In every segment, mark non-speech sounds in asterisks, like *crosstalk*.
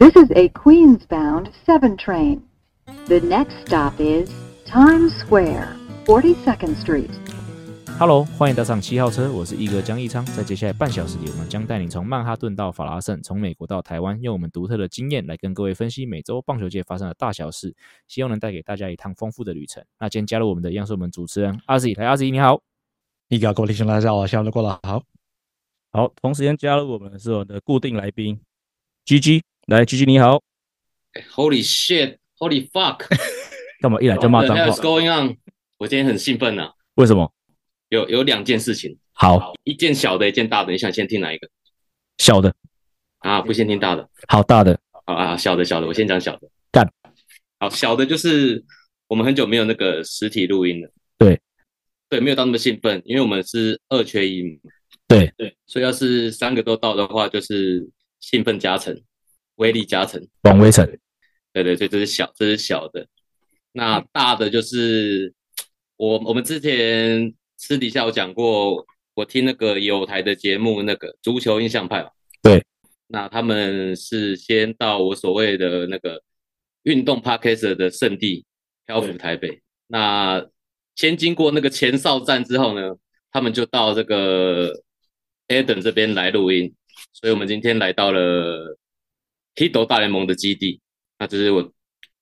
This is a Queens-bound 7 train. The next stop is Times Square, 42nd Street. Hello，欢迎搭上七号车，我是一哥江一昌。在接下来半小时里，我们将带你从曼哈顿到法拉盛，从美国到台湾，用我们独特的经验来跟各位分析每周棒球界发生的大小事，希望能带给大家一趟丰富的旅程。那今天加入我们的，一样是我们主持人阿 Z，来阿 Z，你好。一哥，各位听众大家好，下午过得好。好，同时间加入我们的是我们的固定来宾 GG，来 GG 你好。Holy shit，Holy fuck，*laughs* 干嘛一来就骂脏话？What's going on？我今天很兴奋呐、啊。为什么？有有两件事情。好，一件小的，一件大的。你想先听哪一个？小的。啊，不先听大的。好，大的。好啊，小的，小的，我先讲小的。干。好，小的就是我们很久没有那个实体录音了。对。对，没有到那么兴奋，因为我们是二缺一。对对，所以要是三个都到的话，就是兴奋加成，威力加成，王威成。对对对，这是小，这是小的。那大的就是我我们之前私底下有讲过，我听那个有台的节目，那个足球印象派嘛。对，那他们是先到我所谓的那个运动 Podcast 的圣地漂浮台北。那先经过那个前哨站之后呢，他们就到这个。Eden 这边来录音，所以我们今天来到了 Hito 大联盟的基地，那这是我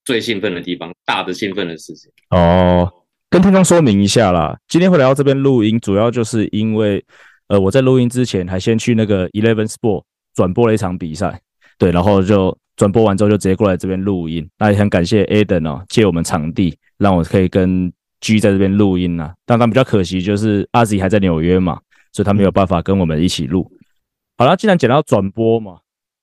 最兴奋的地方，大的兴奋的事情。哦，跟听众说明一下啦，今天会来到这边录音，主要就是因为，呃，我在录音之前还先去那个 Eleven Sport 转播了一场比赛，对，然后就转播完之后就直接过来这边录音。那也很感谢 Eden 哦，借我们场地，让我可以跟 G 在这边录音呐。但但比较可惜就是阿 Z 还在纽约嘛。所以他没有办法跟我们一起录。好了，既然讲到转播嘛，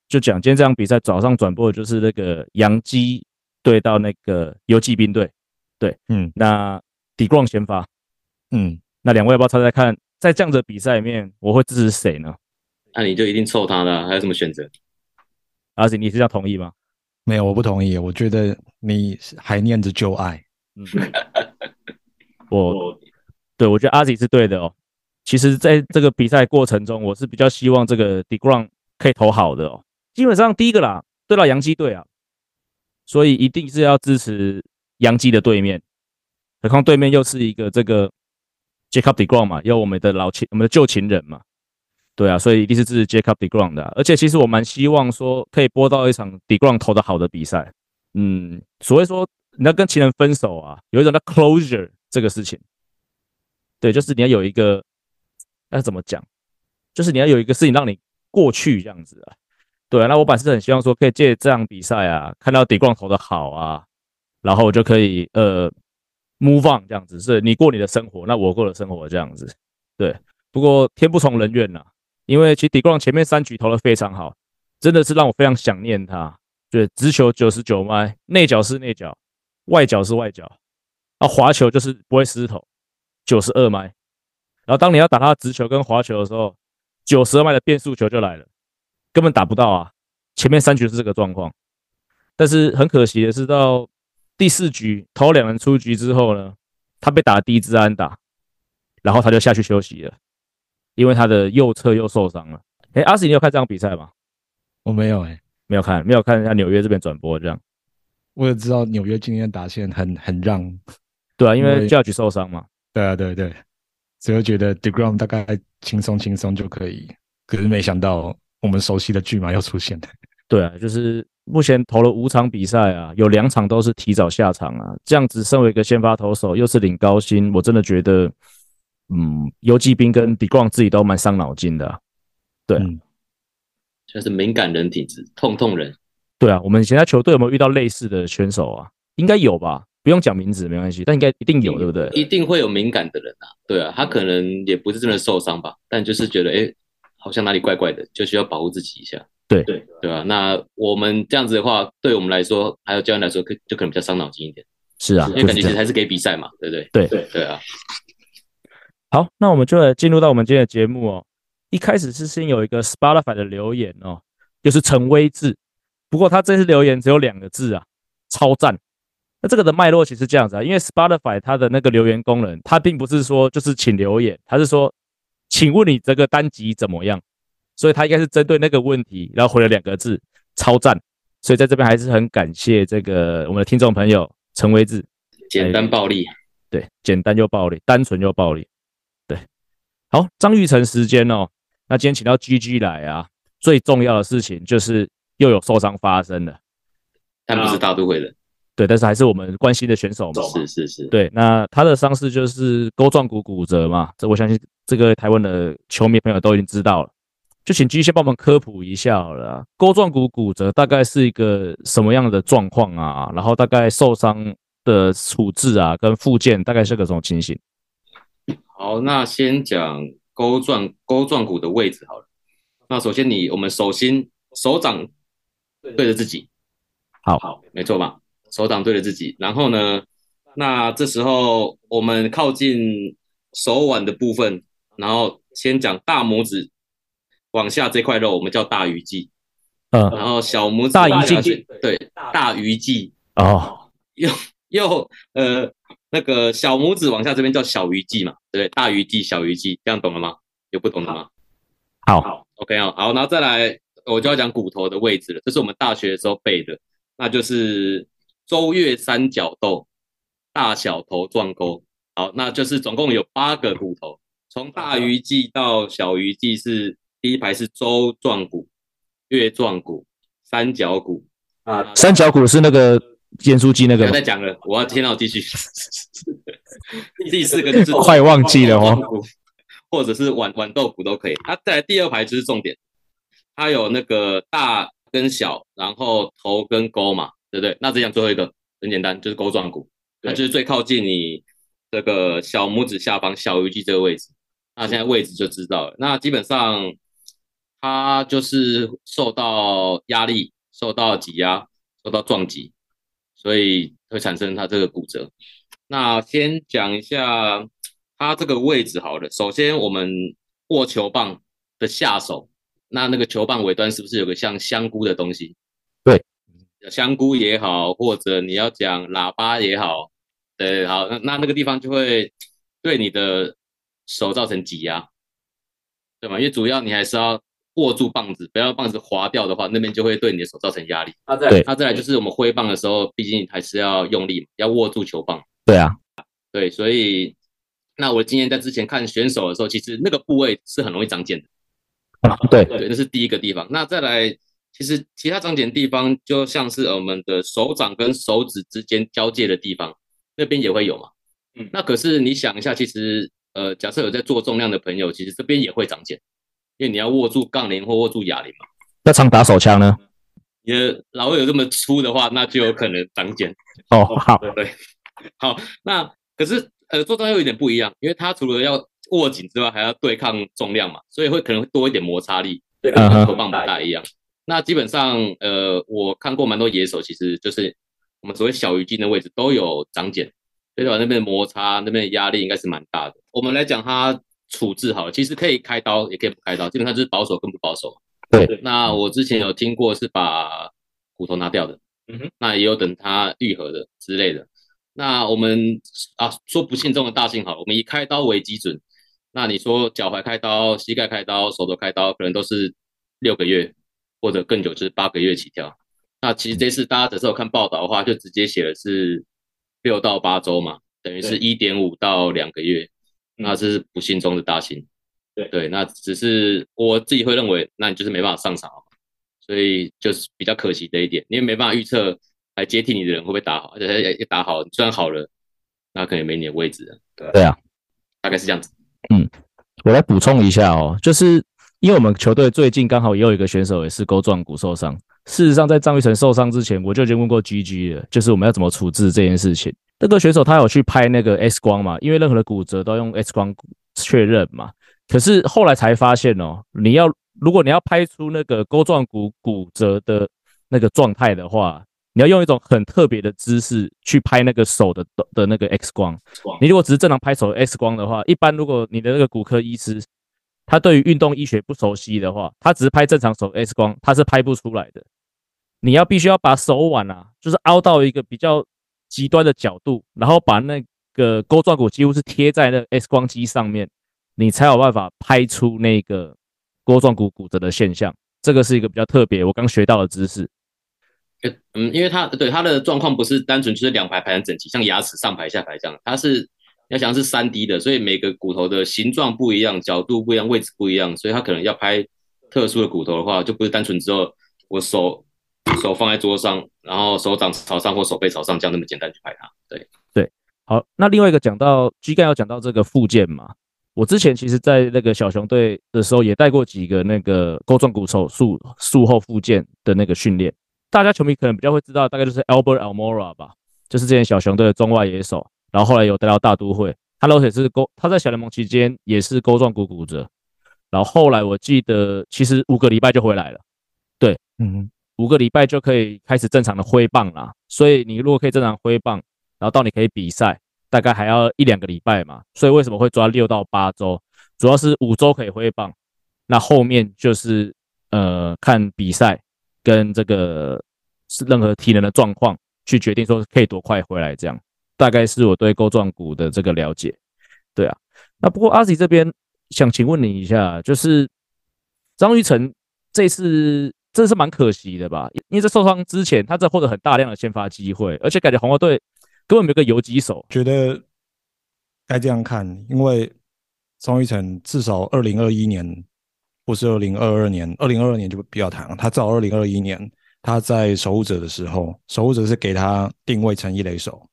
就讲今天这场比赛早上转播的就是那个洋基对到那个游骑兵队。对，嗯，那 DeGrom 先发，嗯，那两位要不要猜猜看，在这样的比赛里面，我会支持谁呢？那你就一定凑他的，还有什么选择？阿 Z，你是这样同意吗？没有，我不同意。我觉得你还念着旧爱。嗯，我，对，我觉得阿吉是对的哦。其实，在这个比赛过程中，我是比较希望这个 DeGrom 可以投好的哦。基本上第一个啦，对到洋基队啊，所以一定是要支持洋基的对面。何况对面又是一个这个 Jacob DeGrom 嘛，有我们的老情，我们的旧情人嘛。对啊，所以一定是支持 Jacob DeGrom 的。而且，其实我蛮希望说可以播到一场 DeGrom 投的好的比赛。嗯，所谓说你要跟情人分手啊，有一种叫 closure 这个事情。对，就是你要有一个。那怎么讲？就是你要有一个事情让你过去这样子啊，对啊。那我本来是很希望说，可以借这场比赛啊，看到底光投的好啊，然后我就可以呃 move on 这样子，是你过你的生活，那我过的生活这样子。对，不过天不从人愿呐，因为其实底光前面三局投的非常好，真的是让我非常想念他。对，直球九十九迈，内角是内角，外角是外角，啊，滑球就是不会失投，九十二迈。然后当你要打他直球跟滑球的时候，九十二迈的变速球就来了，根本打不到啊！前面三局是这个状况，但是很可惜的是，到第四局头两人出局之后呢，他被打第一支安打，然后他就下去休息了，因为他的右侧又受伤了。哎，阿史你有看这场比赛吗？我没有哎、欸，没有看，没有看一下纽约这边转播这样。我也知道纽约今天打线很很让，对啊，因为 Judge 受伤嘛。对啊，对对。只会觉得 DeGrom 大概轻松轻松就可以，可是没想到我们熟悉的巨马又出现了。*laughs* 对啊，就是目前投了五场比赛啊，有两场都是提早下场啊，这样子身为一个先发投手，又是领高薪，我真的觉得，嗯，游骑兵跟 DeGrom 自己都蛮伤脑筋的、啊。对，就、嗯、是敏感人体质，痛痛人。对啊，我们其他球队有没有遇到类似的选手啊？应该有吧。不用讲名字没关系，但应该一定有，对不对？一定会有敏感的人啊，对啊，他可能也不是真的受伤吧，但就是觉得哎、欸，好像哪里怪怪的，就需要保护自己一下。对对对啊，那我们这样子的话，对我们来说，还有教练来说，可就可能比较伤脑筋一点。是啊，因为感觉其实还是给比赛嘛，对不对？对对对啊。好，那我们就来进入到我们今天的节目哦。一开始是先有一个 Spotify 的留言哦，就是陈威志，不过他这次留言只有两个字啊，超赞。那这个的脉络其实这样子啊，因为 Spotify 它的那个留言功能，它并不是说就是请留言，它是说，请问你这个单集怎么样？所以他应该是针对那个问题，然后回了两个字，超赞。所以在这边还是很感谢这个我们的听众朋友陈维志，简单暴力，对，简单又暴力，单纯又暴力，对，好，张玉成时间哦，那今天请到 GG 来啊，最重要的事情就是又有受伤发生了，但不是大都会的。对，但是还是我们关心的选手嘛。是是是。对，那他的伤势就是钩状骨骨折嘛，这我相信这个台湾的球迷朋友都已经知道了。就请继续先帮我们科普一下好了啊，钩状骨骨折大概是一个什么样的状况啊？然后大概受伤的处置啊，跟复健大概是个什么情形？好，那先讲钩状钩状骨的位置好了。那首先你我们手心手掌对着自己，好，好，没错吧？手掌对着自己，然后呢，那这时候我们靠近手腕的部分，然后先讲大拇指往下这块肉，我们叫大鱼际，嗯，然后小拇指大鱼际，对，大鱼际，哦，又又呃那个小拇指往下这边叫小鱼际嘛，对，大鱼际、小鱼际，这样懂了吗？有不懂的吗？好，好，OK 哦，好，然后再来我就要讲骨头的位置了，这是我们大学的时候背的，那就是。周月三角豆，大小头撞钩，好，那就是总共有八个骨头，从大鱼际到小鱼际是第一排是周状骨、月状骨、三角骨啊，三角骨是那个盐酥鸡那个。不要再讲了，我要先让我继续。*laughs* 第四个就是快忘记了哦，或者是豌豌豆骨都可以。它在第二排就是重点，它有那个大跟小，然后头跟钩嘛。对不对？那这样最后一个很简单，就是钩状骨，那就是最靠近你这个小拇指下方小鱼际这个位置。那现在位置就知道了。那基本上它就是受到压力、受到挤压、受到撞击，所以会产生它这个骨折。那先讲一下它这个位置好了。首先，我们握球棒的下手，那那个球棒尾端是不是有个像香菇的东西？对。香菇也好，或者你要讲喇叭也好，对，好，那那那个地方就会对你的手造成挤压，对吗？因为主要你还是要握住棒子，不要棒子滑掉的话，那边就会对你的手造成压力。啊，对，那再来就是我们挥棒的时候，毕竟还是要用力，要握住球棒。对啊，对，所以那我今天在之前看选手的时候，其实那个部位是很容易长茧的。啊，对，对，那是第一个地方。那再来。其实其他长茧地方就像是我们的手掌跟手指之间交界的地方，那边也会有嘛。嗯，那可是你想一下，其实呃，假设有在做重量的朋友，其实这边也会长茧，因为你要握住杠铃或握住哑铃嘛。那常打手枪呢？*laughs* 你的老有这么粗的话，那就有可能长茧。哦，好，对，*laughs* 好。那可是呃，做重量又有点不一样，因为它除了要握紧之外，还要对抗重量嘛，所以会可能会多一点摩擦力，跟球棒不大一样。那基本上，呃，我看过蛮多野手，其实就是我们所谓小鱼际的位置都有长茧，所以说那边的摩擦，那边的压力应该是蛮大的。我们来讲它处置好了，其实可以开刀，也可以不开刀，基本上就是保守跟不保守。对。那我之前有听过是把骨头拿掉的，嗯哼，那也有等它愈合的之类的。那我们啊，说不幸中的大幸好了，我们以开刀为基准。那你说脚踝开刀、膝盖开刀、手肘开刀，可能都是六个月。或者更久，就是八个月起跳。那其实这次大家只是有看报道的话，就直接写的是六到八周嘛，等于是一点五到两个月。那这是不幸中的大幸。对对，那只是我自己会认为，那你就是没办法上场，所以就是比较可惜的一点，因为没办法预测来接替你的人会不会打好，而且也打好，虽然好了，那可能没你的位置了。对对啊，大概是这样子。嗯，我来补充一下哦，就是。因为我们球队最近刚好也有一个选手也是钩状骨受伤。事实上，在张玉成受伤之前，我就已经问过 GG 了，就是我们要怎么处置这件事情。那个选手他有去拍那个 X 光嘛？因为任何的骨折都要用 X 光确认嘛。可是后来才发现哦，你要如果你要拍出那个钩状骨骨折的那个状态的话，你要用一种很特别的姿势去拍那个手的的那个 X 光。你如果只是正常拍手 X 光的话，一般如果你的那个骨科医师。他对于运动医学不熟悉的话，他只是拍正常手 X 光，他是拍不出来的。你要必须要把手腕啊，就是凹到一个比较极端的角度，然后把那个钩状骨几乎是贴在那 X 光机上面，你才有办法拍出那个钩状骨骨折的现象。这个是一个比较特别，我刚学到的知识。嗯，因为他对他的状况不是单纯就是两排排成整齐，像牙齿上排下排这样，他是要想是三 D 的，所以每个骨头的形状不一样，角度不一样，位置不一样，所以他可能要拍特殊的骨头的话，就不是单纯只有我手手放在桌上，然后手掌朝上或手背朝上这样那么简单去拍它。对对，好，那另外一个讲到 G 干要讲到这个附件嘛，我之前其实在那个小熊队的时候也带过几个那个钩状骨手术术后附件的那个训练。大家球迷可能比较会知道，大概就是 Albert Almora 吧，就是之前小熊队的中外野手，然后后来有带到大都会，他老也是勾，他在小联盟期间也是钩状骨骨折，然后后来我记得其实五个礼拜就回来了，对，嗯，五个礼拜就可以开始正常的挥棒啦，所以你如果可以正常挥棒，然后到你可以比赛，大概还要一两个礼拜嘛，所以为什么会抓六到八周？主要是五周可以挥棒，那后面就是呃看比赛。跟这个是任何体能的状况去决定说可以多快回来，这样大概是我对钩状股的这个了解。对啊，那不过阿 Z 这边想请问你一下，就是张玉成这次真是蛮可惜的吧？因为在受伤之前，他在获得很大量的先发机会，而且感觉红袜队根本没有个游击手。觉得该这样看，因为张玉成至少二零二一年。不是二零二二年，二零二二年就比较长。他到二零二一年，他在守护者的时候，守护者是给他定位成一垒手，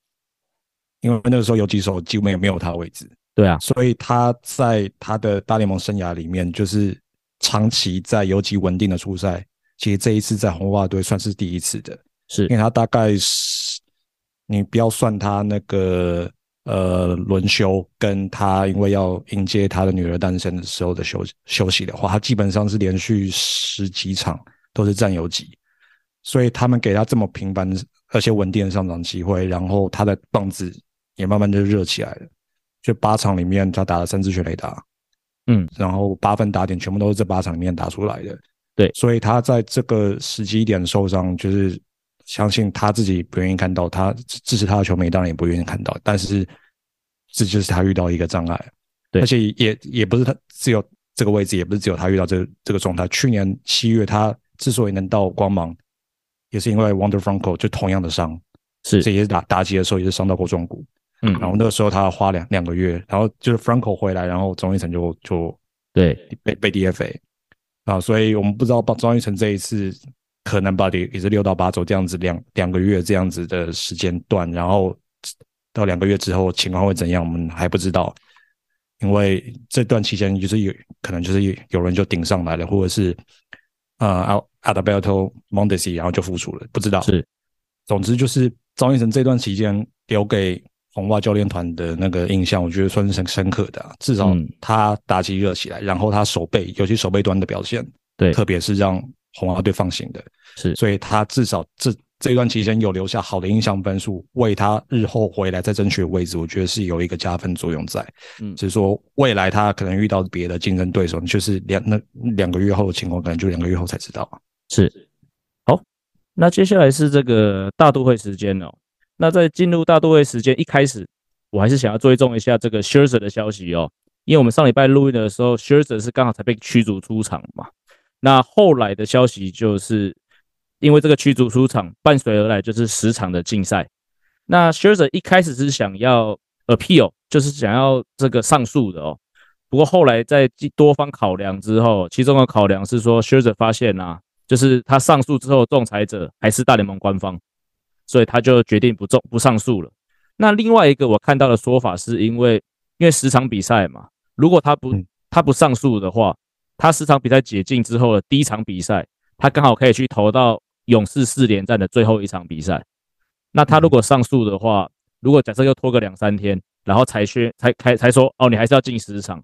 因为那个时候游击手几乎没有没有他的位置。对啊，所以他在他的大联盟生涯里面，就是长期在游击稳定的出赛。其实这一次在红袜队算是第一次的，是因为他大概是你不要算他那个。呃，轮休跟他因为要迎接他的女儿诞生的时候的休休息的话，他基本上是连续十几场都是占游击，所以他们给他这么频繁而且稳定的上场机会，然后他的棒子也慢慢就热起来了。就八场里面他打了三支全垒打，嗯，然后八分打点全部都是这八场里面打出来的。对，所以他在这个时机点受伤，就是。相信他自己不愿意看到，他支持他的球迷当然也不愿意看到，但是这就是他遇到一个障碍，对，而且也也不是他只有这个位置，也不是只有他遇到这个、这个状态。去年七月他之所以能到光芒，也是因为 Wonder Franco 就同样的伤，是这也是打打击的时候也是伤到过中骨，嗯，然后那个时候他要花两两个月，然后就是 Franco 回来，然后张育成就就对被被 DFA 啊，所以我们不知道张育成这一次。可能吧，也也是六到八周这样子，两两个月这样子的时间段，然后到两个月之后情况会怎样，我们还不知道。因为这段期间就是有可能就是有人就顶上来了，或者是呃，Adalberto Mondesi 然后就复出了，不知道。是，总之就是张一成这段期间留给红袜教练团的那个印象，我觉得算是很深刻的。至少他打击热起来，然后他手背，尤其手背端的表现，对，特别是让红袜队放心的。是，所以他至少这这一段期间有留下好的印象分数，为他日后回来再争取位置，我觉得是有一个加分作用在。嗯，只是说未来他可能遇到别的竞争对手，就是两那两个月后的情况，可能就两个月后才知道。是，好，那接下来是这个大都会时间哦。那在进入大都会时间一开始，我还是想要追踪一下这个 Scherzer 的消息哦，因为我们上礼拜录音的时候，Scherzer 是刚好才被驱逐出场嘛。那后来的消息就是。因为这个驱逐出场，伴随而来就是十场的禁赛。那 Scherzer 一开始是想要 appeal，就是想要这个上诉的哦。不过后来在多方考量之后，其中的考量是说 Scherzer 发现啊，就是他上诉之后，仲裁者还是大联盟官方，所以他就决定不中不上诉了。那另外一个我看到的说法是因为，因为十场比赛嘛，如果他不他不上诉的话，他十场比赛解禁之后的第一场比赛，他刚好可以去投到。勇士四连战的最后一场比赛，那他如果上诉的话，如果假设又拖个两三天，然后才宣才开才说哦，你还是要进十场，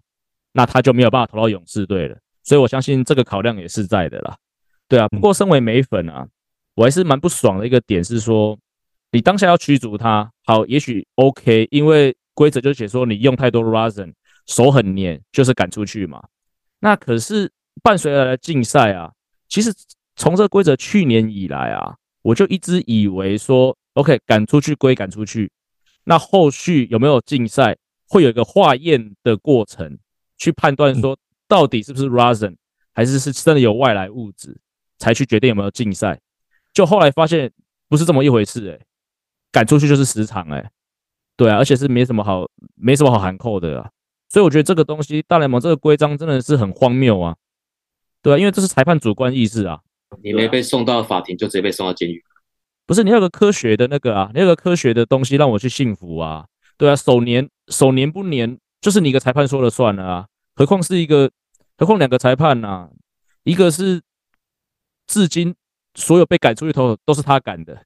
那他就没有办法投到勇士队了。所以我相信这个考量也是在的啦。对啊，不过身为美粉啊，我还是蛮不爽的一个点是说，你当下要驱逐他，好，也许 OK，因为规则就写说你用太多 rosin，手很黏，就是赶出去嘛。那可是伴随而来的禁赛啊，其实。从这个规则去年以来啊，我就一直以为说，OK，赶出去归赶出去，那后续有没有禁赛，会有一个化验的过程，去判断说到底是不是 rosin，还是是真的有外来物质，才去决定有没有禁赛。就后来发现不是这么一回事，诶，赶出去就是十场，诶，对啊，而且是没什么好没什么好含扣的啊，所以我觉得这个东西大联盟这个规章真的是很荒谬啊，对啊，因为这是裁判主观意识啊，你没被送到法庭，就直接被送到监狱，不是你要有个科学的那个啊，你要有个科学的东西让我去信服啊，对啊，手黏手黏不黏，就是你一个裁判说了算了啊，何况是一个，何况两个裁判呐、啊，一个是至今。所有被赶出去投手都是他赶的，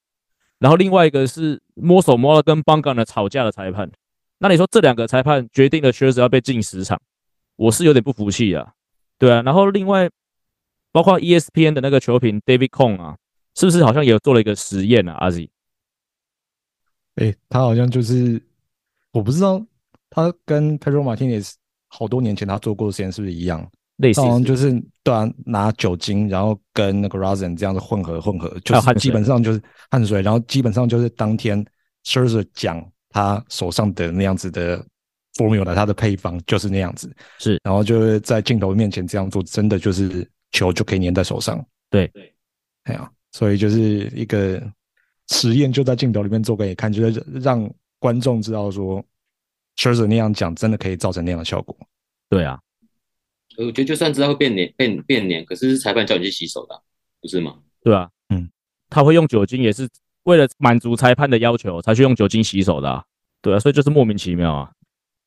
然后另外一个是摸手摸了跟邦甘的吵架的裁判。那你说这两个裁判决定了靴子要被禁十场，我是有点不服气啊。对啊，然后另外包括 ESPN 的那个球评 David Cone 啊，是不是好像也做了一个实验啊？阿 Z，哎，他好像就是我不知道，他跟 Pedro Martinez 好多年前他做过的实验是不是一样？类似是就是对啊，拿酒精，然后跟那个 rosin 这样子混合混合，就是基本上就是汗水，然后基本上就是当天 Scherzer 讲他手上的那样子的 formula，他的配方就是那样子，是，然后就是在镜头面前这样做，真的就是球就可以粘在手上，对对，哎呀，所以就是一个实验，就在镜头里面做给你看，就是让观众知道说 Scherzer 那样讲真的可以造成那样的效果，对啊。我觉得就算知道会变黏变变黏，可是是裁判叫你去洗手的，啊，不是吗？对啊，嗯，他会用酒精也是为了满足裁判的要求才去用酒精洗手的，啊，对啊，所以就是莫名其妙啊。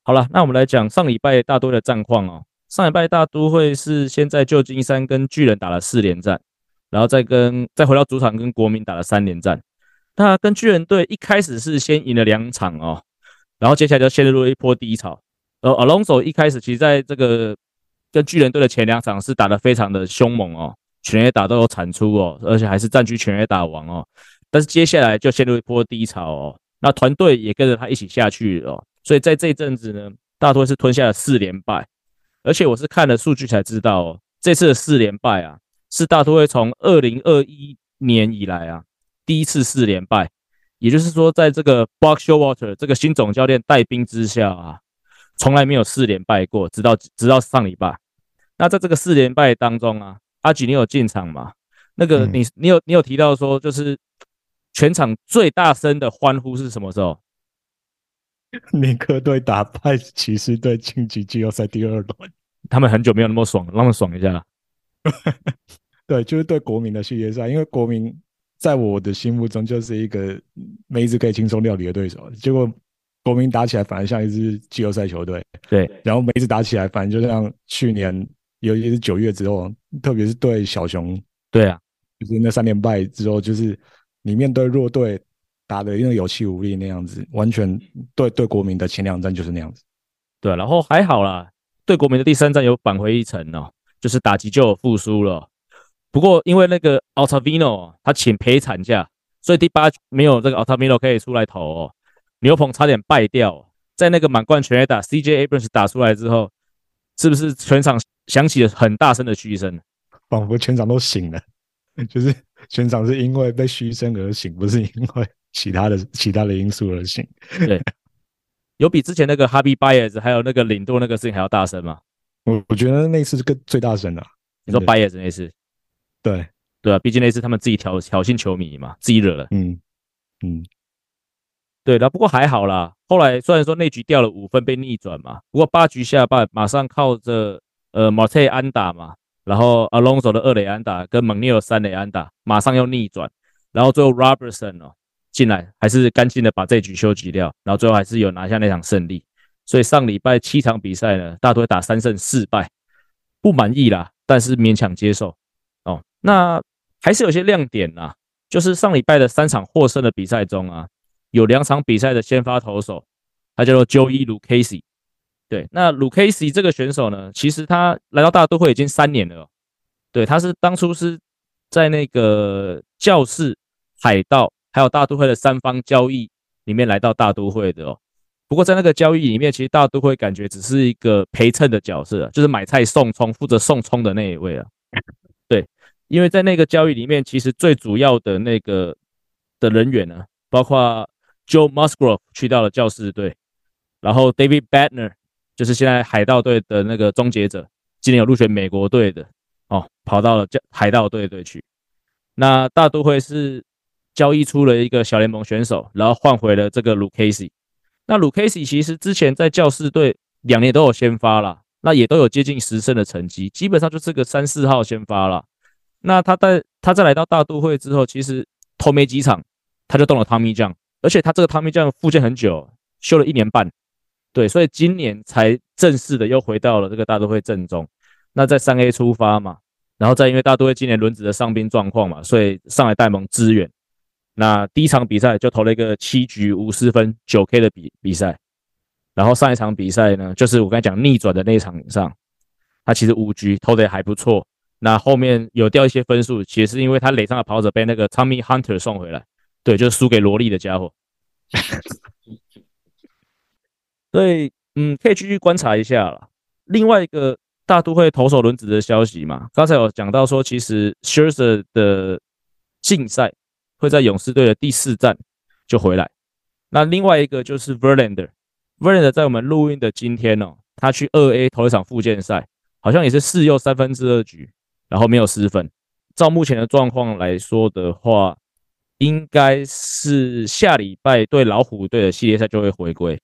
好了，那我们来讲上礼拜大都会的战况哦。上礼拜大都会是先在旧金山跟巨人打了四连战，然后再跟再回到主场跟国民打了三连战。那跟巨人队一开始是先赢了两场哦，然后接下来就陷入了一波低潮。呃，Alonso 一开始其实在这个。跟巨人队的前两场是打得非常的凶猛哦，全垒打都有产出哦，而且还是占据全垒打王哦。但是接下来就陷入一波低潮哦，那团队也跟着他一起下去哦。所以在这一阵子呢，大都会是吞下了四连败，而且我是看了数据才知道哦，这次的四连败啊，是大都会从二零二一年以来啊第一次四连败，也就是说，在这个 Buck s h o w a t e r 这个新总教练带兵之下啊。从来没有四连败过，直到直到上礼拜。那在这个四连败当中啊，阿吉你有进场吗？那个你你有你有提到说，就是全场最大声的欢呼是什么时候？尼克队打败骑士队晋级季后赛第二轮，他们很久没有那么爽了，让他们爽一下。*laughs* 对，就是对国民的系列赛，因为国民在我的心目中就是一个梅子可以轻松料理的对手，结果。国民打起来反而像一支季后赛球队，对。然后每一次打起来，反正就像去年，尤其是九月之后，特别是对小熊，对啊，就是那三连败之后，就是你面对弱队打的因为有气无力那样子，完全对对国民的前两战就是那样子。对，然后还好啦，对国民的第三战有扳回一城哦，就是打击就有复苏了。不过因为那个 Altavino 他请陪产假，所以第八没有这个 Ottavino 可以出来投哦。牛棚差点败掉，在那个满贯全垒打 CJ Abrams 打出来之后，是不是全场响起了很大声的嘘声？仿佛全场都醒了，*laughs* 就是全场是因为被嘘声而醒，不是因为其他的其他的因素而醒。对，有比之前那个 Happy Baez 还有那个领度那个事情还要大声吗？我我觉得那次是更最大声的。你说 Baez 那次？对对啊，毕竟那次他们自己挑挑衅球迷嘛，自己惹了。嗯嗯。对的，不过还好啦。后来虽然说那局掉了五分被逆转嘛，不过八局下半马上靠着呃 Marte 安打嘛，然后 Alonso 的二垒安打跟 McNeil 三垒安打，马上又逆转，然后最后 Robertson 哦进来还是干净的把这局休息掉，然后最后还是有拿下那场胜利。所以上礼拜七场比赛呢，大多会打三胜四败，不满意啦，但是勉强接受哦。那还是有些亮点啦，就是上礼拜的三场获胜的比赛中啊。有两场比赛的先发投手，他叫做 Joey Lucchesi。对，那 Lucchesi 这个选手呢，其实他来到大都会已经三年了。对，他是当初是在那个教士、海盗还有大都会的三方交易里面来到大都会的哦。不过在那个交易里面，其实大都会感觉只是一个陪衬的角色，就是买菜送葱，负责送葱的那一位啊。对，因为在那个交易里面，其实最主要的那个的人员呢，包括 Joe Musgrove 去到了教士队，然后 David Bednar 就是现在海盗队的那个终结者，今年有入选美国队的哦，跑到了教海盗队队去。那大都会是交易出了一个小联盟选手，然后换回了这个鲁凯西。那鲁凯西其实之前在教士队两年都有先发啦，那也都有接近十胜的成绩，基本上就是个三四号先发啦。那他在他在来到大都会之后，其实投没几场他就动了 Tommy John，而且他这个 Tommy John 复健很久，休了一年半，对，所以今年才正式的又回到了这个大都会阵中。那在三 A 出发嘛，然后再因为大都会今年轮子的伤兵状况嘛，所以上来带盟支援。那第一场比赛就投了一个七局五失分九 K 的比比赛，然后上一场比赛呢，就是我刚才讲逆转的那一场上，他其实五局投的还不错。那后面有掉一些分数，其实是因为他垒上的跑者被那个 Tommy Hunter 送回来，对，就是输给萝莉的家伙。*laughs* 所以，嗯，可以继续观察一下了。另外一个大都会投手轮子的消息嘛，刚才有讲到说，其实 Scherzer 的竞赛。会在勇士队的第四站就回来。那另外一个就是 Verlander，Verlander 在我们录音的今天哦，他去二 A 投一场复健赛，好像也是四又三分之二局，然后没有失分。照目前的状况来说的话，应该是下礼拜对老虎队的系列赛就会回归。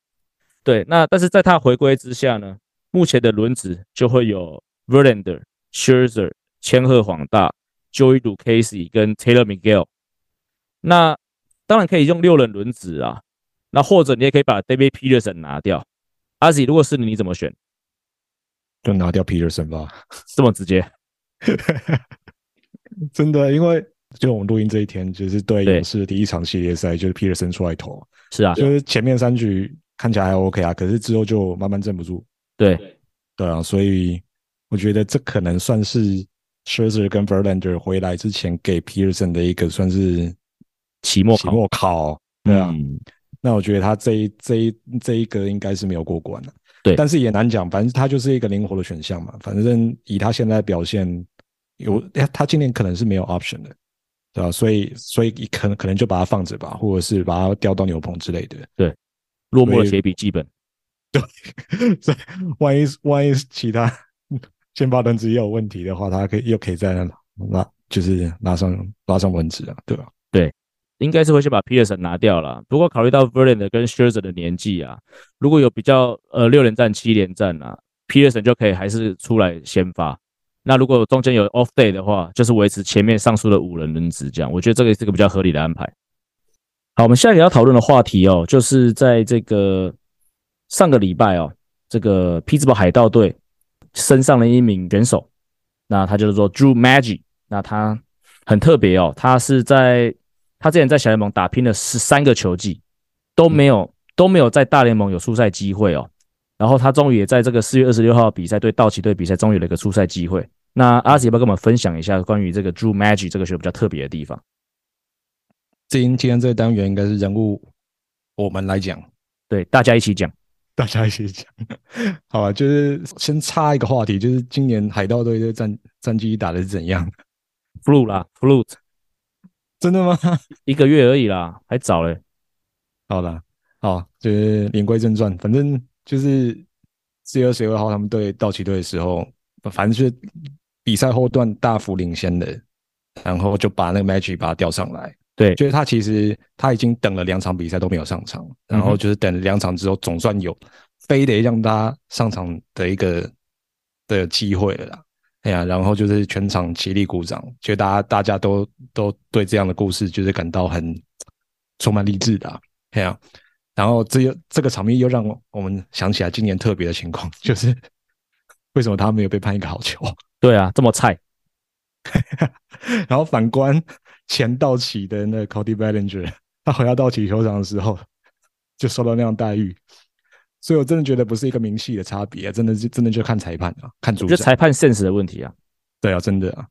对，那但是在他回归之下呢，目前的轮子就会有 Verlander、Scherzer、千鹤、黄大、Joey Lucchesi 跟 Taylor Miguel。那当然可以用六人轮子啊，那或者你也可以把 David Peterson 拿掉。阿 Z，如果是你，你怎么选？就拿掉 Peterson 吧，这么直接？*laughs* 真的，因为就我们录音这一天，就是对勇士的第一场系列赛，就是 Peterson 出来投。是啊，就是前面三局看起来还 OK 啊，可是之后就慢慢镇不住。对，对啊，所以我觉得这可能算是 Scherzer 跟 Verlander 回来之前给 Peterson 的一个算是。期末期末考，对啊，嗯、那我觉得他这一这一这一个应该是没有过关的，对，但是也难讲，反正他就是一个灵活的选项嘛，反正以他现在表现，有他今年可能是没有 option 的，对吧？所以所以可能可能就把它放着吧，或者是把它调到牛棚之类的，对，落寞的写笔记本，对，*laughs* 所以万一万一其他先发轮子也有问题的话，他可以又可以在那那就是拉上拉上轮子啊，对吧？对。应该是会先把 Peterson 拿掉了，不过考虑到 Verlander 跟 Scherzer 的年纪啊，如果有比较呃六连战、七连战啊，Peterson 就可以还是出来先发。那如果中间有 off day 的话，就是维持前面上述的五人轮值这样。我觉得这个是个比较合理的安排。好，我们下一个要讨论的话题哦，就是在这个上个礼拜哦，这个匹兹堡海盗队升上了一名选手，那他就是说 Drew Maggi，那他很特别哦，他是在他之前在小联盟打拼了十三个球季，都没有都没有在大联盟有出赛机会哦。然后他终于也在这个四月二十六号比赛对道奇队比赛，终于有了一个出赛机会。那阿喜要不要跟我们分享一下关于这个 Drew Magic 这个选手比较特别的地方？今天这个单元应该是人物，我们来讲，对，大家一起讲，大家一起讲。*laughs* 好吧，就是先插一个话题，就是今年海盗队的战战绩打的是怎样？Flu 啦，Flute。真的吗？*laughs* 一个月而已啦，还早嘞。好了，好，就是言归正传，反正就是四月二十二号他们对道奇队的时候，反正就是比赛后段大幅领先的，然后就把那个 Magic 把他调上来。对，就是他其实他已经等了两场比赛都没有上场，然后就是等了两场之后，总算有非得让他上场的一个的机会了啦。哎呀，然后就是全场起立鼓掌，觉得大家大家都都对这样的故事就是感到很充满励志的，啊。哎呀，然后这又这个场面又让我们想起来今年特别的情况，就是为什么他没有被判一个好球？对啊，这么菜。*laughs* 然后反观前道奇的那个 Cody Bellinger，他回到道奇球场的时候就受到那样待遇。所以，我真的觉得不是一个明细的差别啊，真的是真的就看裁判啊，看主。就裁判 sense 的问题啊。对啊，真的啊，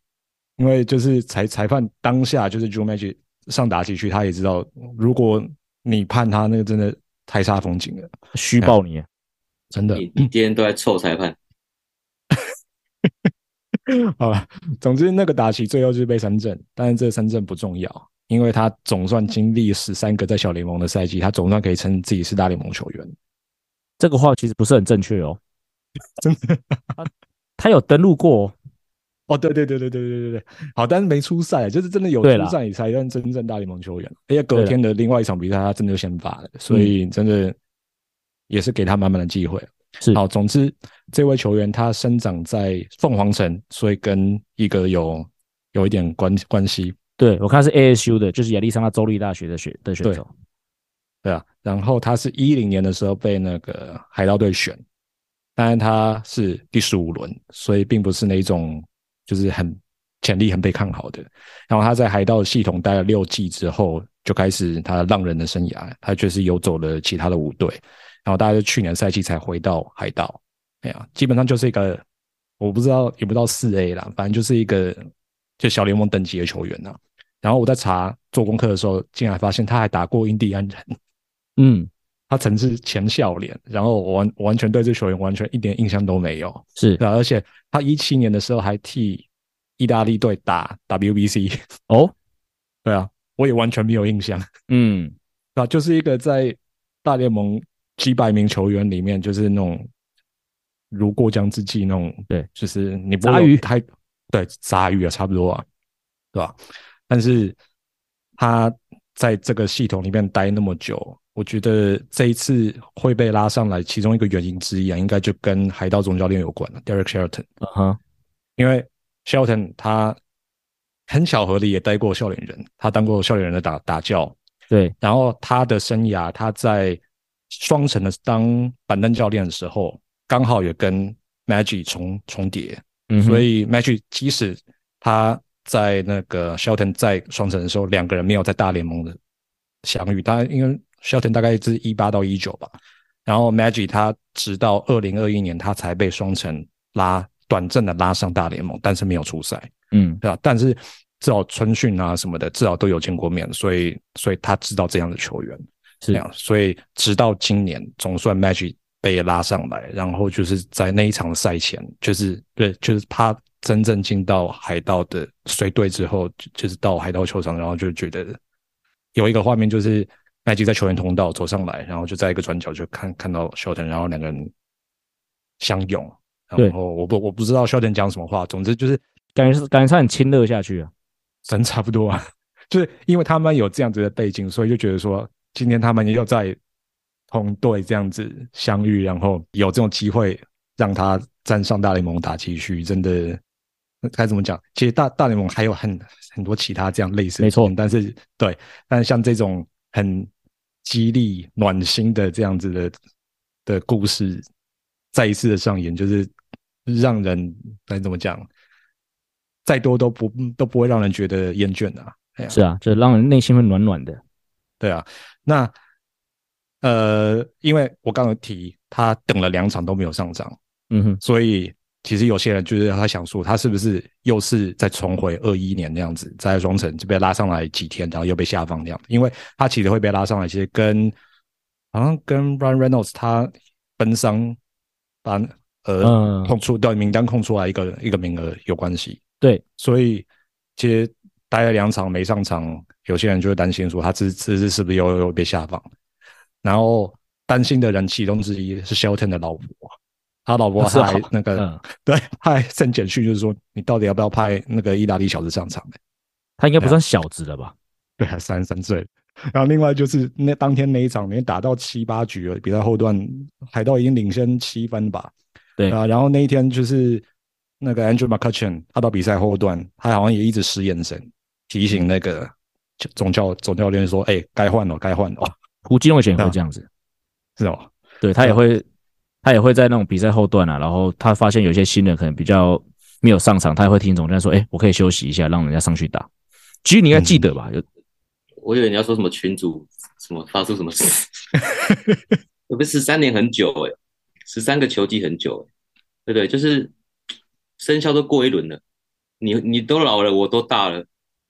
因为就是裁裁判当下就是 Joe Magic 上打击区，他也知道，如果你判他那个真的太煞风景了，虚报你，啊，真的。你你今天都在臭裁判。*laughs* 好了，总之那个达奇最后就是被三振，但是这三振不重要，因为他总算经历十三个在小联盟的赛季，他总算可以称自己是大联盟球员。这个话其实不是很正确哦，*laughs* 真的，他他有登录过，哦，对对对对对对对对，好，但是没出赛，就是真的有出赛，你才算真正大联盟球员。而且隔天的另外一场比赛，他真的就先发了，所以真的也是给他满满的机会。是好，总之这位球员他生长在凤凰城，所以跟一个有有一点关关系。对，我看是 ASU 的，就是亚利桑那州立大学的学的选手。对，对啊，然后他是一零年的时候被那个海盗队选，当然他是第十五轮，所以并不是那种就是很潜力很被看好的。然后他在海盗系统待了六季之后，就开始他浪人的生涯，他确实游走了其他的五队。然后大概就去年赛季才回到海盗，哎呀，基本上就是一个我不知道也不知道四 A 啦，反正就是一个就小联盟等级的球员呐。然后我在查做功课的时候，竟然发现他还打过印第安人，嗯，*laughs* 他曾是前笑脸。然后我完我完全对这球员完全一点印象都没有，是对，而且他一七年的时候还替意大利队打 WBC 哦，对啊，我也完全没有印象，嗯，啊，就是一个在大联盟。几百名球员里面，就是那种如过江之鲫那种，对，就是你不会太对鲨鱼啊，差不多啊，对吧？但是他在这个系统里面待那么久，我觉得这一次会被拉上来，其中一个原因之一啊，应该就跟海盗总教练有关了，Derek Shelton。嗯哼，因为 Shelton 他很巧合的也待过笑脸人，他当过笑脸人的打打教，对，然后他的生涯他在。双城的当板凳教练的时候，刚好也跟 Maggie 重重叠，嗯，所以 Maggie 即使他在那个 Shelton 在双城的时候，两个人没有在大联盟的相遇。他因为 Shelton 大概是一八到一九吧，然后 Maggie 他直到二零二一年他才被双城拉短暂的拉上大联盟，但是没有出赛，嗯，对吧？但是至少春训啊什么的，至少都有见过面，所以所以他知道这样的球员。是。这样，所以直到今年总算 Maggie 被拉上来，然后就是在那一场赛前，就是对，就是他真正进到海盗的随队之后，就是到海盗球场，然后就觉得有一个画面，就是 Maggie 在球员通道走上来，然后就在一个转角就看看到 Shelton，然后两个人相拥，然后我不我不知道 Shelton 讲什么话，总之就是感觉是感觉他很亲热下去啊，真差不多啊，*laughs* 就是因为他们有这样子的背景，所以就觉得说。今天他们又在同队这样子相遇，然后有这种机会让他站上大联盟打击区，真的该怎么讲？其实大大联盟还有很很多其他这样类似的，没错。但是对，但是像这种很激励暖心的这样子的的故事，再一次的上演，就是让人该怎么讲？再多都不都不会让人觉得厌倦的啊。是啊，就让人内心会暖暖的。对啊，那呃，因为我刚刚提他等了两场都没有上场，嗯哼，所以其实有些人就是他想说，他是不是又是再重回二一年那样子，在双城就被拉上来几天，然后又被下放那样。因为他其实会被拉上来，其实跟好像跟 Ryan Reynolds 他奔丧把呃空出的名单空出来一个一个名额有关系。对，所以其实待了两场没上场。有些人就会担心说，他这这次是不是又又被下放？然后担心的人其中之一是 Shelton 的老婆，他老婆还那个，嗯、*laughs* 对，他还送简讯，就是说你到底要不要派那个意大利小子上场呢？他应该不算小子了吧？对，还三十三岁。然后另外就是那当天那一场，没打到七八局了，比赛后段海盗已经领先七分吧？对啊。然后那一天就是那个 Andrew McCutchen，他到比赛后段，他好像也一直使眼神提醒那个。总教总教练说：“哎、欸，该换了，该换了。*laughs* ”胡金龙以前会这样子，啊、是哦，对他也会，他也会在那种比赛后段啊，然后他发现有些新人可能比较没有上场，他也会听总教练说：“哎、欸，我可以休息一下，让人家上去打。”其实你应该记得吧？有、嗯，我以为你要说什么群主什么发出什么事，*laughs* 我们十三年很久哎、欸，十三个球季很久、欸，对不对？就是生肖都过一轮了，你你都老了，我都大了。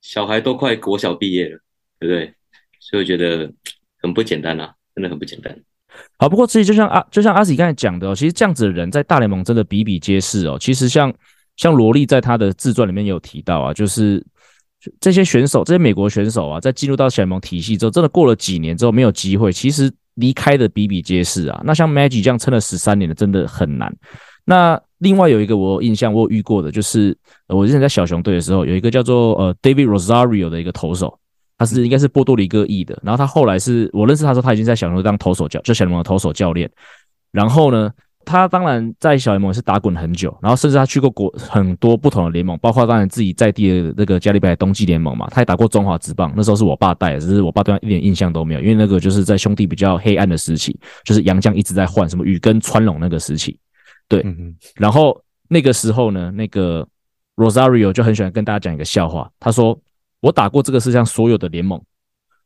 小孩都快国小毕业了，对不对？所以我觉得很不简单啊，真的很不简单。好，不过其实就像阿就像阿喜刚才讲的哦，其实这样子的人在大联盟真的比比皆是哦。其实像像罗莉在他的自传里面有提到啊，就是这些选手，这些美国选手啊，在进入到小联盟体系之后，真的过了几年之后没有机会，其实离开的比比皆是啊。那像 Maggie 这样撑了十三年的，真的很难。那另外有一个我有印象，我有遇过的，就是我之前在小熊队的时候，有一个叫做呃 David Rosario 的一个投手，他是应该是波多黎各裔的。然后他后来是我认识他说他已经在小熊队当投手教，就小联盟的投手教练。然后呢，他当然在小联盟是打滚很久，然后甚至他去过国很多不同的联盟，包括当然自己在地的那个加利白冬季联盟嘛，他也打过中华职棒。那时候是我爸带的，只是我爸对他一点印象都没有，因为那个就是在兄弟比较黑暗的时期，就是杨将一直在换，什么雨跟川龙那个时期。对，然后那个时候呢，那个 Rosario 就很喜欢跟大家讲一个笑话，他说：“我打过这个世界上所有的联盟，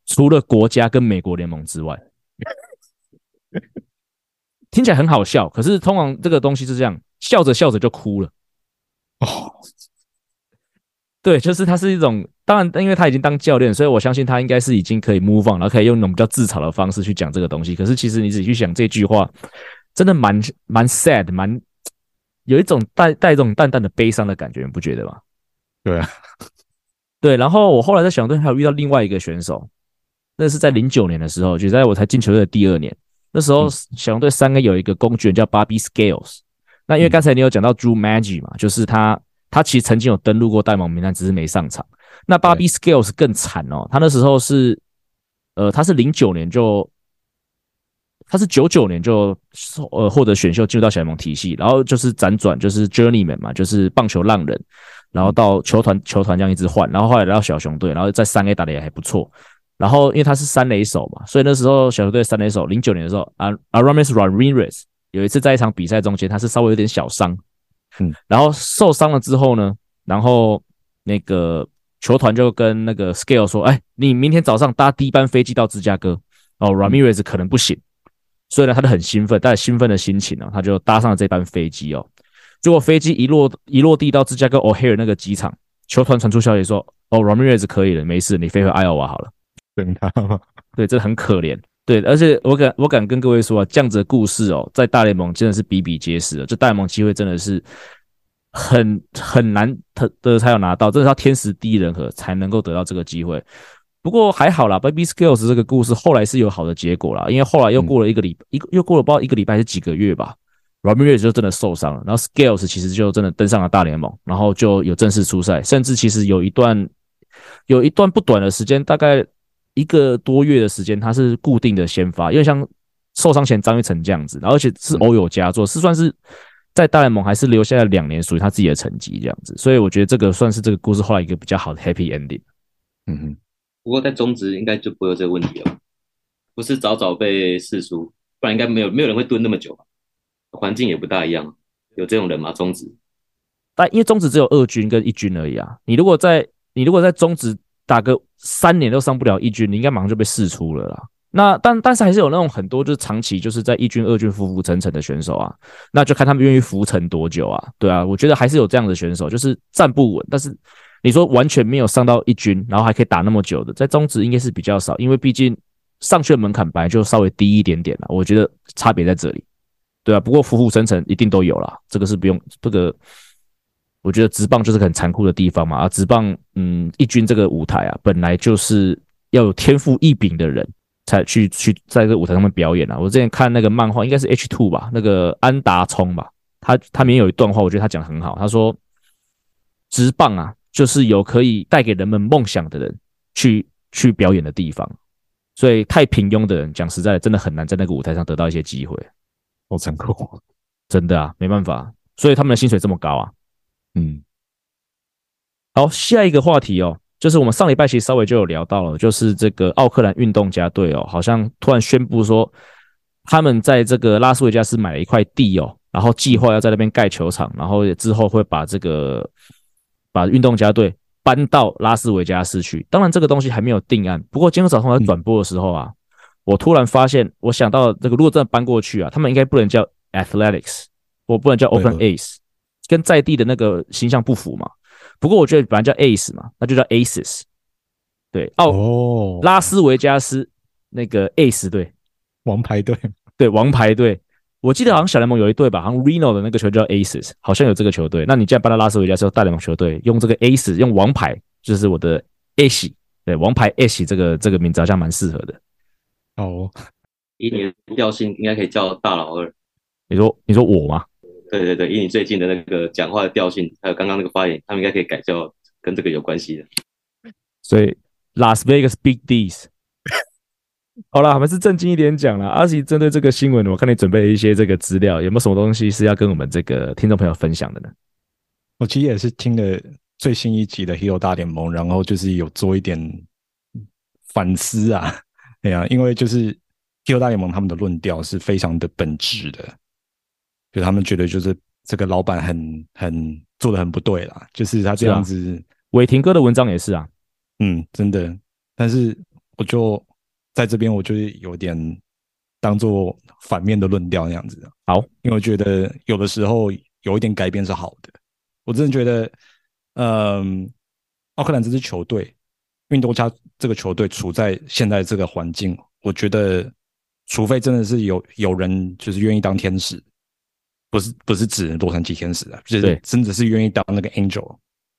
除了国家跟美国联盟之外。*laughs* ”听起来很好笑，可是通常这个东西是这样，笑着笑着就哭了。哦，对，就是他是一种，当然，因为他已经当教练，所以我相信他应该是已经可以 move on，然后可以用那种比较自嘲的方式去讲这个东西。可是其实你自己去想这句话，真的蛮蛮 sad，蛮有一种带带这种淡淡的悲伤的感觉，你不觉得吗？对啊，对。然后我后来在小熊队还有遇到另外一个选手，那是在零九年的时候，就在我才进球队的第二年。那时候小熊队三个有一个工具人叫 Bobby Scales，那因为刚才你有讲到 Drew Maggi 嘛，就是他他其实曾经有登录过大联盟名单，只是没上场。那 Bobby Scales 更惨哦，他那时候是呃他是零九年就他是九九年就呃获得选秀进入到小联盟体系，然后就是辗转就是 Journeyman 嘛，就是棒球浪人，然后到球团球团这样一直换，然后后来来到小熊队，然后在三 A 打的也还不错。然后，因为他是三垒手嘛，所以那时候小球队三垒手，零九年的时候，啊，Aramis Ramirez 有一次在一场比赛中间，他是稍微有点小伤，嗯，然后受伤了之后呢，然后那个球团就跟那个 Scale 说，哎，你明天早上搭第一班飞机到芝加哥，哦，Ramirez 可能不行，所以呢，他就很兴奋，带着兴奋的心情呢，他就搭上了这班飞机哦，结果飞机一落一落地到芝加哥 O'Hare 那个机场，球团传出消息说，哦，Ramirez 可以了，没事，你飞回 Iowa 好了。等他吗？对，这很可怜。对，而且我敢，我敢跟各位说啊，这样子的故事哦，在大联盟真的是比比皆是的。这大联盟机会真的是很很难得的才有拿到，真的是要天时地利人和才能够得到这个机会。不过还好啦，Baby Skills 这个故事后来是有好的结果啦，因为后来又过了一个礼一个又过了不知道一个礼拜还是几个月吧，Ramirez 就真的受伤了，然后 Skills 其实就真的登上了大联盟，然后就有正式出赛，甚至其实有一段有一段不短的时间，大概。一个多月的时间，他是固定的先发，因为像受伤前张玉成这样子，然后而且是偶有佳作，是算是在大联盟还是留下了两年属于他自己的成绩这样子，所以我觉得这个算是这个故事后来一个比较好的 happy ending。嗯哼，不过在中职应该就不会有这个问题了，不是早早被释出，不然应该没有没有人会蹲那么久吧？环境也不大一样，有这种人吗？中职？但因为中职只有二军跟一军而已啊，你如果在你如果在中职。打个三年都上不了一军，你应该马上就被试出了啦。那但但是还是有那种很多就是长期就是在一军、二军浮浮沉沉的选手啊，那就看他们愿意浮沉多久啊。对啊，我觉得还是有这样的选手，就是站不稳。但是你说完全没有上到一军，然后还可以打那么久的，在中职应该是比较少，因为毕竟上去的门槛本来就稍微低一点点了。我觉得差别在这里。对啊，不过浮浮沉沉一定都有啦，这个是不用这个。我觉得职棒就是很残酷的地方嘛，啊，职棒，嗯，一军这个舞台啊，本来就是要有天赋异禀的人才去去在这个舞台上面表演啊。我之前看那个漫画，应该是 H two 吧，那个安达充吧，他他里面有一段话，我觉得他讲的很好，他说，职棒啊，就是有可以带给人们梦想的人去去表演的地方，所以太平庸的人，讲实在的，真的很难在那个舞台上得到一些机会。好残酷，*laughs* 真的啊，没办法，所以他们的薪水这么高啊。嗯，好，下一个话题哦，就是我们上礼拜其实稍微就有聊到了，就是这个奥克兰运动家队哦，好像突然宣布说，他们在这个拉斯维加斯买了一块地哦，然后计划要在那边盖球场，然后之后会把这个把运动家队搬到拉斯维加斯去。当然，这个东西还没有定案。不过今天早上在转播的时候啊，我突然发现，我想到这个，如果真的搬过去啊，他们应该不能叫 Athletics，我不能叫 Oakland A's。跟在地的那个形象不符嘛？不过我觉得本来叫 Ace 嘛，那就叫 Aces。对，哦，拉斯维加斯那个 Ace 队，王牌队，对，王牌队。我记得好像小联盟有一队吧，好像 Reno 的那个球队叫 Aces，好像有这个球队。那你既然搬到拉斯维加斯大联盟球队，用这个 Aces，用王牌，就是我的 Ace，对，王牌 Ace 这个这个名字好像蛮适合的。哦，以你的调性应该可以叫大老二。你说你说我吗？对对对，以你最近的那个讲话的调性，还有刚刚那个发言，他们应该可以改叫跟这个有关系的。所以 Las Vegas Big D's。好了，还是正经一点讲了。阿喜针对这个新闻，我看你准备了一些这个资料，有没有什么东西是要跟我们这个听众朋友分享的呢？我其实也是听了最新一集的《Hero 大联盟》，然后就是有做一点反思啊。*laughs* 对啊，因为就是《Hero 大联盟》他们的论调是非常的本质的，就他们觉得就是这个老板很很做的很不对啦，就是他这样子。伟霆哥的文章也是啊，嗯，真的。但是我就。在这边，我就是有点当做反面的论调那样子。好，因为我觉得有的时候有一点改变是好的。我真的觉得，嗯，奥克兰这支球队，运动家这个球队处在现在这个环境，我觉得，除非真的是有有人就是愿意当天使，不是不是指洛杉矶天使啊，就是真的是愿意当那个 angel，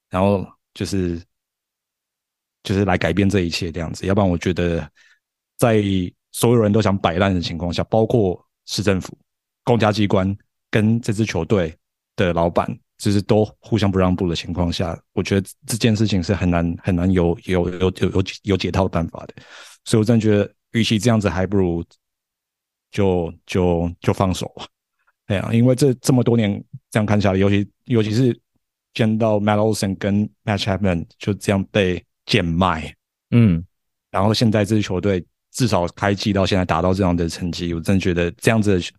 然后就是就是来改变这一切这样子。要不然，我觉得。在所有人都想摆烂的情况下，包括市政府、公家机关跟这支球队的老板，就是都互相不让步的情况下，我觉得这件事情是很难很难有有有有有有解套办法的。所以我真的觉得，与其这样子，还不如就就就放手。对啊，因为这这么多年这样看下来，尤其尤其是见到 Matt Olson 跟 Matt Chapman 就这样被贱卖，嗯，然后现在这支球队。至少开季到现在达到这样的成绩，我真的觉得这样子的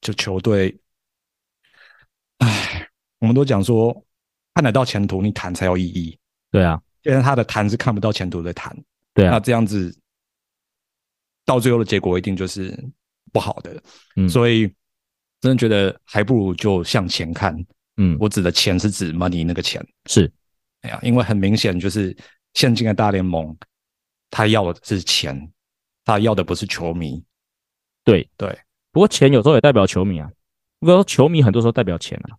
就球队，唉，我们都讲说看得到前途，你谈才有意义。对啊，现在他的谈是看不到前途的谈。对啊，那这样子到最后的结果一定就是不好的。嗯，所以真的觉得还不如就向前看。嗯，我指的钱是指 money 那个钱。是，哎呀，因为很明显就是现今的大联盟，他要的是钱。他要的不是球迷，对对，不过钱有时候也代表球迷啊。不过球迷很多时候代表钱啊，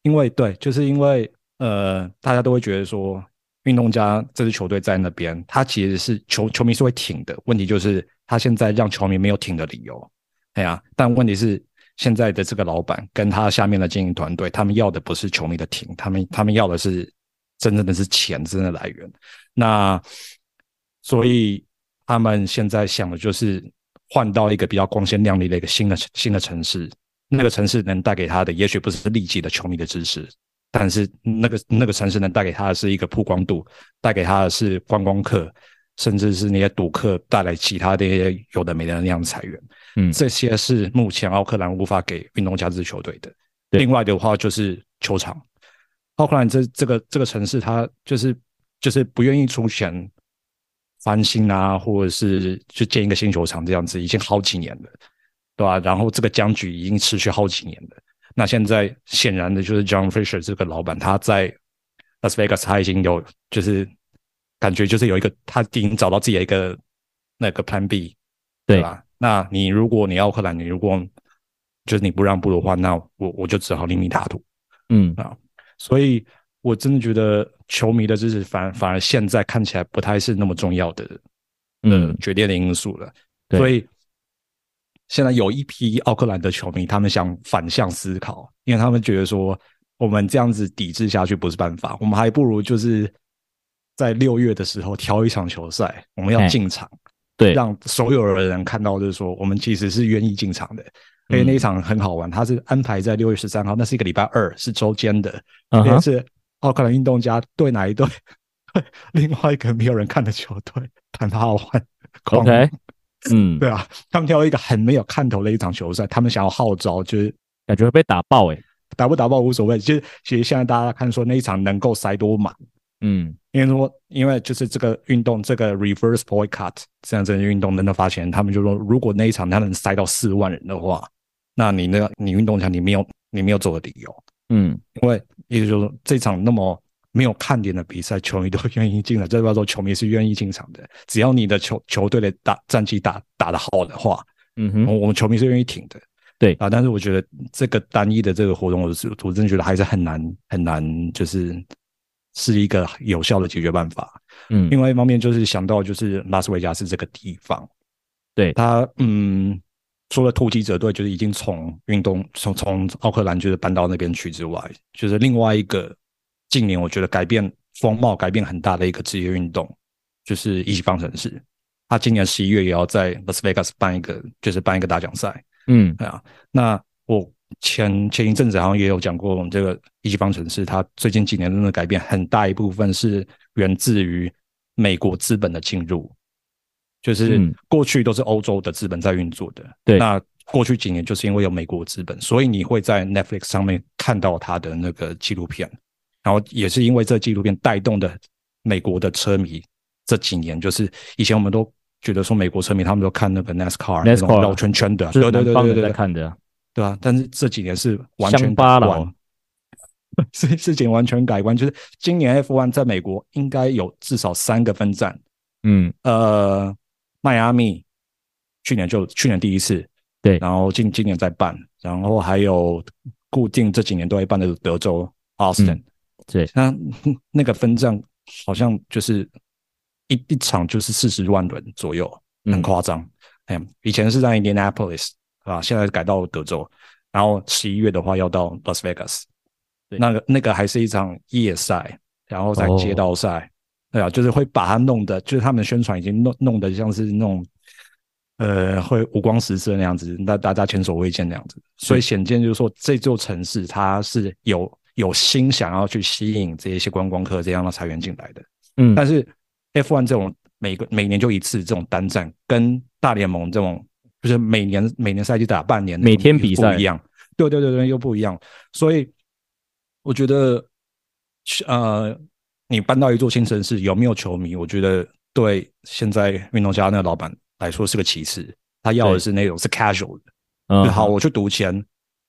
因为对，就是因为呃，大家都会觉得说，运动家这支球队在那边，他其实是球球迷是会挺的。问题就是他现在让球迷没有挺的理由，哎呀，但问题是现在的这个老板跟他下面的经营团队，他们要的不是球迷的挺，他们他们要的是真正的是钱真的来源。那所以。他们现在想的就是换到一个比较光鲜亮丽的一个新的新的城市，那个城市能带给他的，也许不是立即的球迷的支持，但是那个那个城市能带给他的是一个曝光度，带给他的是观光客，甚至是那些赌客带来其他的一些有的没的那样的财源。嗯，这些是目前奥克兰无法给运动家这支球队的。另外的话就是球场，奥克兰这这个这个城市，它就是就是不愿意出钱。翻新啊，或者是去建一个新球场这样子，已经好几年了，对吧？然后这个僵局已经持续好几年了。那现在显然的就是 John Fisher 这个老板，他在 Las Vegas 他已经有就是感觉就是有一个他已经找到自己的一个那个 Plan B，对吧？那你如果你奥克兰，你如果就是你不让步的话，那我我就只好另觅他途。嗯啊，所以。我真的觉得球迷的支持反反而现在看起来不太是那么重要的，嗯，决定的因素了。所以现在有一批奥克兰的球迷，他们想反向思考，因为他们觉得说，我们这样子抵制下去不是办法，我们还不如就是在六月的时候挑一场球赛，我们要进场，对，让所有的人看到，就是说我们其实是愿意进场的。因为那一场很好玩，它是安排在六月十三号，那是一个礼拜二，是周间的，也是。奥克兰运动家对哪一队？*laughs* 另外一个没有人看的球队，*laughs* 谈他好玩。OK，嗯，*laughs* 对啊，他们挑了一个很没有看头的一场球赛，他们想要号召，就是感觉会被打爆诶、欸，打不打爆无所谓。就是其实现在大家看说那一场能够塞多满，嗯，因为说因为就是这个运动这个 reverse boycott 这样子的运动能够发钱，他们就说如果那一场他能塞到四万人的话，那你那个你运动场你没有你没有做的理由。嗯，因为意思就是说，这场那么没有看点的比赛，球迷都愿意进来。这代表说，球迷是愿意进场的。只要你的球球队的打战绩打打得好的话，嗯哼，我们球迷是愿意挺的。对啊，但是我觉得这个单一的这个活动，我是我真的觉得还是很难很难，就是是一个有效的解决办法。嗯，另外一方面就是想到就是拉斯维加斯这个地方，对它，嗯，除了突击者队就是已经从运动从从奥克兰就是搬到那边去之外，就是另外一个近年我觉得改变风貌、改变很大的一个职业运动，就是一级方程式。他今年十一月也要在 Las Vegas 办一个，就是办一个大奖赛。嗯，对啊。那我前前一阵子好像也有讲过，我们这个一级方程式，它最近几年真的改变很大一部分是源自于美国资本的进入。就是过去都是欧洲的资本在运作的，对。那过去几年就是因为有美国资本，所以你会在 Netflix 上面看到他的那个纪录片，然后也是因为这纪录片带动的美国的车迷这几年，就是以前我们都觉得说美国车迷他们都看那个 NASCAR 那种绕圈圈的，对对对对对，看的，对啊。但是这几年是完全改观，*laughs* 所以事情完全改观，就是今年 F1 在美国应该有至少三个分站，嗯呃。迈阿密去年就去年第一次，对，然后今今年再办，然后还有固定这几年都会办的德州 Austin，嗯、对，那那个分站好像就是一一场就是四十万人左右，很夸张。哎、嗯，以前是在 Indianapolis 啊，现在改到德州，然后十一月的话要到 Las Vegas，对，那个那个还是一场夜赛，然后在街道赛。哦对啊，就是会把它弄的，就是他们宣传已经弄弄得像是那种，呃，会五光十色那样子，那大家前所未见那样子。所以显见就是说，这座城市它是有有心想要去吸引这一些观光客这样的财源进来的。嗯，但是 F1 这种每个每年就一次这种单站，跟大联盟这种就是每年每年赛季打半年，每天比赛不一样。对对对对，又不一样。所以我觉得，呃。你搬到一座新城市，有没有球迷？我觉得对现在运动家那个老板来说是个其次，他要的是那种是 casual 的。嗯，好，我去赌钱，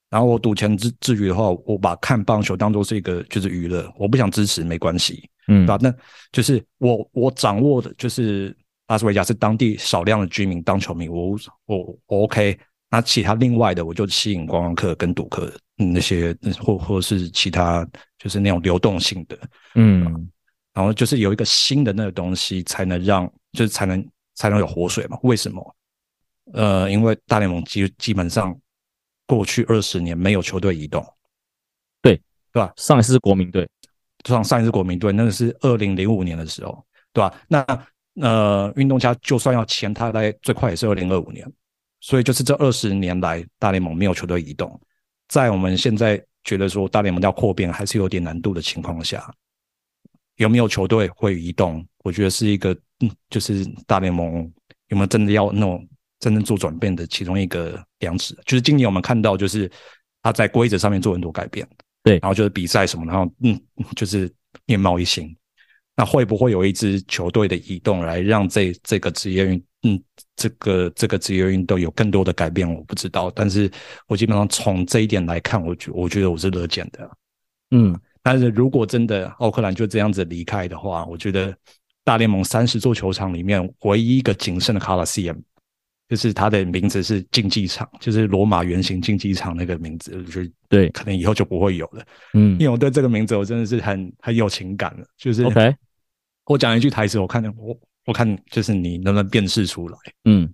然后我赌钱之至于的话，我把看棒球当做是一个就是娱乐，我不想支持没关系，嗯，对吧？那就是我我掌握的就是拉斯维加斯当地少量的居民当球迷，我我我 OK。那其他另外的，我就吸引观光客跟赌客那些或或是其他就是那种流动性的，嗯。然后就是有一个新的那个东西，才能让就是才能才能有活水嘛？为什么？呃，因为大联盟基基本上过去二十年没有球队移动，对对吧？上一次是国民队，上上一次国民队那个是二零零五年的时候，对吧？那呃，运动家就算要签他，大概最快也是二零二五年。所以就是这二十年来，大联盟没有球队移动，在我们现在觉得说大联盟要扩编还是有点难度的情况下。有没有球队会移动？我觉得是一个，嗯，就是大联盟有没有真的要那种真正做转变的其中一个量尺。就是今年我们看到，就是他在规则上面做很多改变，对，然后就是比赛什么，然后嗯，就是面貌一新。那会不会有一支球队的移动来让这这个职业运，嗯，这个这个职业运动有更多的改变？我不知道，但是我基本上从这一点来看，我觉我觉得我是乐见的，嗯。但是如果真的奥克兰就这样子离开的话，我觉得大联盟三十座球场里面唯一一个仅剩的 Coliseum，就是它的名字是竞技场，就是罗马圆形竞技场那个名字，我觉得对，可能以后就不会有了。嗯，因为我对这个名字我真的是很很有情感了。就是 OK，我讲一句台词，我看我我看就是你能不能辨识出来？嗯，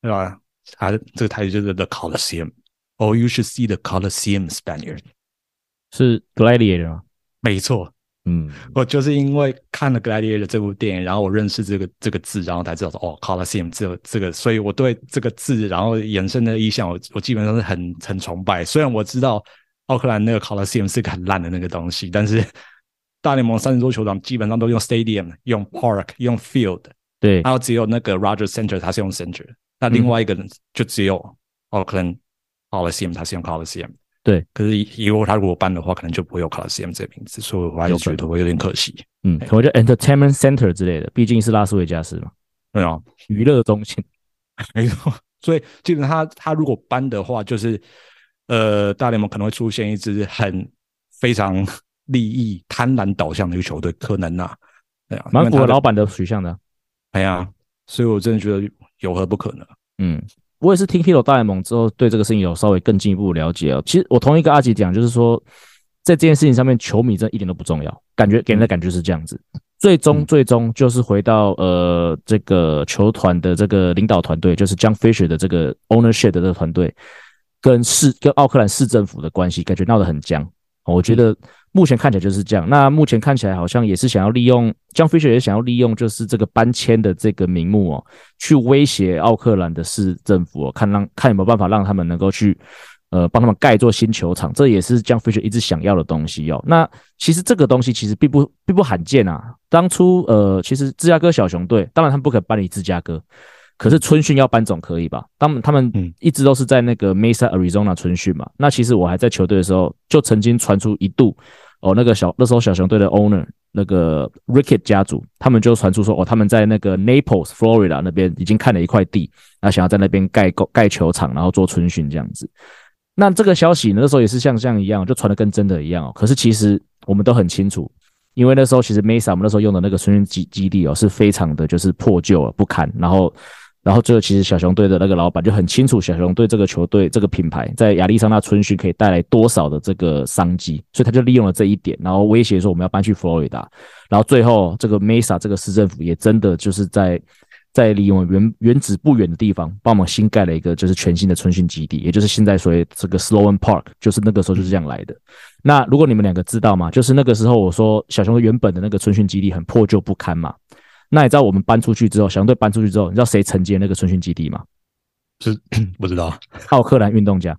对吧？它这个台词就是 The Coliseum，Oh you should see the Coliseum Spaniard。是 Gladiator 吗？没错，嗯，我就是因为看了 Gladiator 这部电影，然后我认识这个这个字，然后才知道说哦，Coliseum 这个这个，所以我对这个字，然后衍生的意象，我我基本上是很很崇拜。虽然我知道奥克兰那个 Coliseum 是个很烂的那个东西，但是 *laughs* 大联盟三十座球场基本上都用 Stadium、用 Park、用 Field，对，然后只有那个 Rogers Center 它是用 Center，那另外一个就只有奥克兰 Coliseum 它是用 Coliseum。对，可是以后他如果搬的话，可能就不会有 Coliseum 这个名字，所以我还是觉得会有点可惜。嗯，可能叫 Entertainment Center 之类的，毕竟是拉斯维加斯嘛。对啊，娱乐中心，*laughs* 没错。所以基本上他他如果搬的话，就是呃，大联盟可能会出现一支很非常利益贪婪导向的一个球队，可能啊，对啊，蛮符合老板的取向的。哎呀，所以我真的觉得有何不可能？嗯。我也是听 Hito 大联盟之后，对这个事情有稍微更进一步了解哦。其实我同意跟阿吉讲，就是说，在这件事情上面，球迷真的一点都不重要，感觉给人的感觉是这样子。最终最终就是回到呃这个球团的这个领导团队，就是 John Fisher 的这个 ownership 的这个团队，跟市跟奥克兰市政府的关系，感觉闹得很僵。我觉得目前看起来就是这样。那目前看起来好像也是想要利用 John Fisher 也想要利用就是这个搬迁的这个名目哦，去威胁奥克兰的市政府哦，看让看有没有办法让他们能够去。呃，帮他们盖一座新球场，这也是将 Fisher 一直想要的东西哦。那其实这个东西其实并不并不罕见啊。当初呃，其实芝加哥小熊队，当然他们不可搬离芝加哥，可是春训要搬总可以吧？他们他们一直都是在那个 Mesa Arizona 春训嘛。那其实我还在球队的时候，就曾经传出一度哦，那个小那时候小熊队的 owner 那个 Rickett 家族，他们就传出说哦，他们在那个 Naples Florida 那边已经看了一块地，那想要在那边盖盖盖球场，然后做春训这样子。那这个消息呢，那时候也是像这样一样，就传的跟真的一样哦。可是其实我们都很清楚，因为那时候其实 Mesa 我们那时候用的那个春训基基地哦，是非常的就是破旧了不堪。然后，然后最后其实小熊队的那个老板就很清楚，小熊队这个球队这个品牌在亚利桑那春训可以带来多少的这个商机，所以他就利用了这一点，然后威胁说我们要搬去佛罗里达。然后最后这个 Mesa 这个市政府也真的就是在。在离我们原原址不远的地方，帮我们新盖了一个就是全新的春训基地，也就是现在所谓这个 Sloan Park，就是那个时候就是这样来的。那如果你们两个知道吗？就是那个时候我说小熊原本的那个春训基地很破旧不堪嘛。那你知道我们搬出去之后，小熊队搬出去之后，你知道谁承接那个春训基地吗？是 *clears throat* 不知道，*laughs* 奥克兰运动家。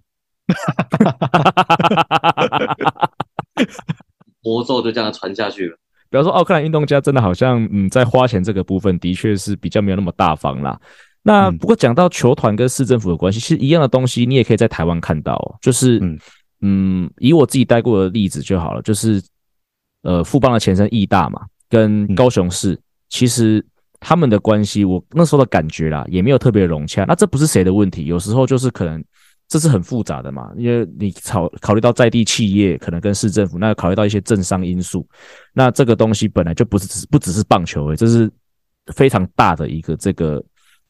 *laughs* 魔咒就这样传下去了。比方说，奥克兰运动家真的好像，嗯，在花钱这个部分，的确是比较没有那么大方啦。那不过讲到球团跟市政府的关系，其实一样的东西，你也可以在台湾看到，就是，嗯，以我自己待过的例子就好了，就是，呃，富邦的前身义大嘛，跟高雄市，其实他们的关系，我那时候的感觉啦，也没有特别融洽。那这不是谁的问题，有时候就是可能。这是很复杂的嘛，因为你考考虑到在地企业可能跟市政府，那考虑到一些政商因素，那这个东西本来就不是只不只是棒球诶，这是非常大的一个这个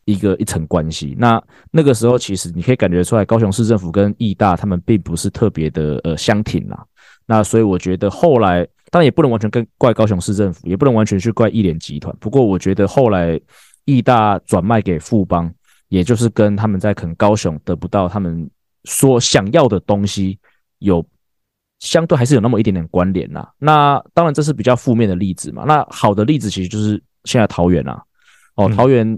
一个一层关系。那那个时候其实你可以感觉出来，高雄市政府跟义大他们并不是特别的呃相挺啦。那所以我觉得后来当然也不能完全跟怪高雄市政府，也不能完全去怪义联集团。不过我觉得后来义大转卖给富邦。也就是跟他们在可能高雄得不到他们所想要的东西有相对还是有那么一点点关联呐。那当然这是比较负面的例子嘛。那好的例子其实就是现在桃园啊，哦，桃园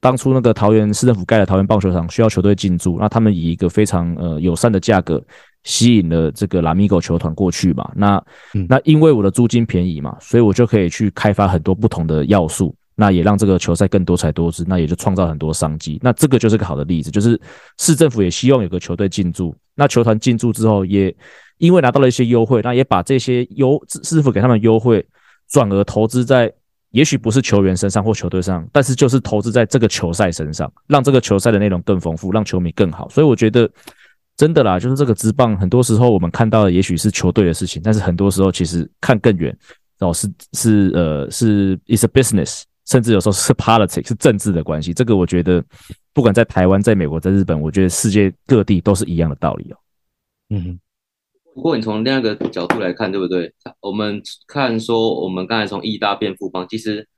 当初那个桃园市政府盖了桃园棒球场，需要球队进驻，那他们以一个非常呃友善的价格吸引了这个拉米狗球团过去嘛。那那因为我的租金便宜嘛，所以我就可以去开发很多不同的要素。那也让这个球赛更多彩多姿，那也就创造很多商机。那这个就是个好的例子，就是市政府也希望有个球队进驻，那球团进驻之后，也因为拿到了一些优惠，那也把这些优市政府给他们优惠，转而投资在也许不是球员身上或球队上，但是就是投资在这个球赛身上，让这个球赛的内容更丰富，让球迷更好。所以我觉得真的啦，就是这个职棒，很多时候我们看到的也许是球队的事情，但是很多时候其实看更远哦，是是呃是 is a business。甚至有时候 *laughs* 是 politics 是政治的关系，这个我觉得不管在台湾、在美国、在日本，我觉得世界各地都是一样的道理哦。嗯，不过你从另一个角度来看，对不对？我们看说，我们刚才从意大变富邦，其实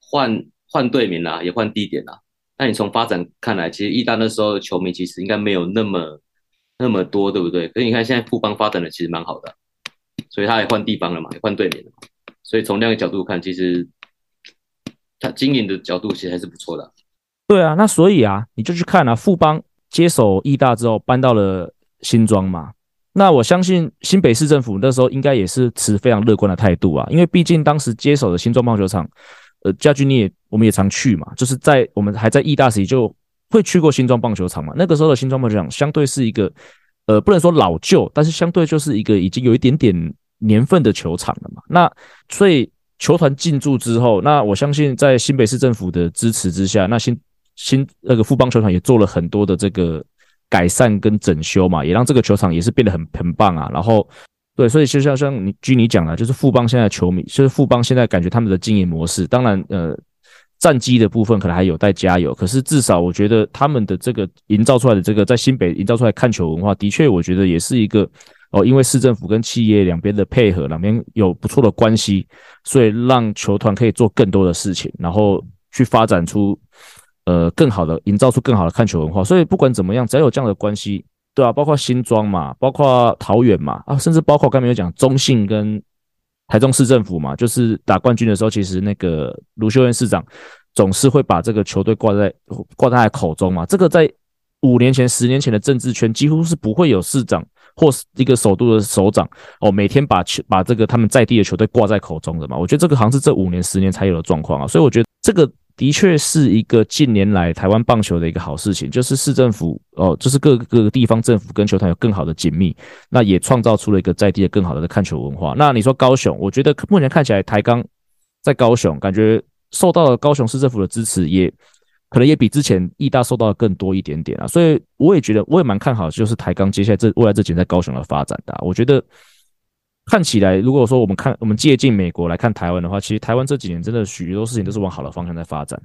换换队名啦，也换地点啦。那你从发展看来，其实义大那时候的球迷其实应该没有那么那么多，对不对？可是你看现在富邦发展的其实蛮好的，所以他也换地方了嘛，也换队名了嘛。所以从那个角度看，其实。他经营的角度其实还是不错的。对啊，那所以啊，你就去看啊，富邦接手义大之后搬到了新庄嘛。那我相信新北市政府那时候应该也是持非常乐观的态度啊，因为毕竟当时接手的新庄棒球场，呃，家军你也我们也常去嘛，就是在我们还在义大时就会去过新庄棒球场嘛。那个时候的新庄棒球场相对是一个呃，不能说老旧，但是相对就是一个已经有一点点年份的球场了嘛。那所以。球团进驻之后，那我相信在新北市政府的支持之下，那新新那个富邦球场也做了很多的这个改善跟整修嘛，也让这个球场也是变得很很棒啊。然后，对，所以就像像你据你讲的，就是富邦现在球迷，就是富邦现在感觉他们的经营模式，当然呃战机的部分可能还有待加油，可是至少我觉得他们的这个营造出来的这个在新北营造出来看球文化，的确我觉得也是一个。哦，因为市政府跟企业两边的配合，两边有不错的关系，所以让球团可以做更多的事情，然后去发展出呃更好的，营造出更好的看球文化。所以不管怎么样，只要有这样的关系，对啊，包括新庄嘛，包括桃园嘛，啊，甚至包括刚才有讲中信跟台中市政府嘛，就是打冠军的时候，其实那个卢秀燕市长总是会把这个球队挂在挂在口中嘛，这个在。五年前、十年前的政治圈几乎是不会有市长或是一个首都的首长哦，每天把球把这个他们在地的球队挂在口中的嘛。我觉得这个好像是这五年、十年才有的状况啊。所以我觉得这个的确是一个近年来台湾棒球的一个好事情，就是市政府哦，就是各个各个地方政府跟球团有更好的紧密，那也创造出了一个在地的更好的看球文化。那你说高雄，我觉得目前看起来台钢在高雄感觉受到了高雄市政府的支持也。可能也比之前义大受到的更多一点点啊，所以我也觉得我也蛮看好，就是台钢接下来这未来这几年在高雄的发展的。我觉得看起来，如果说我们看我们借鉴美国来看台湾的话，其实台湾这几年真的许多事情都是往好的方向在发展。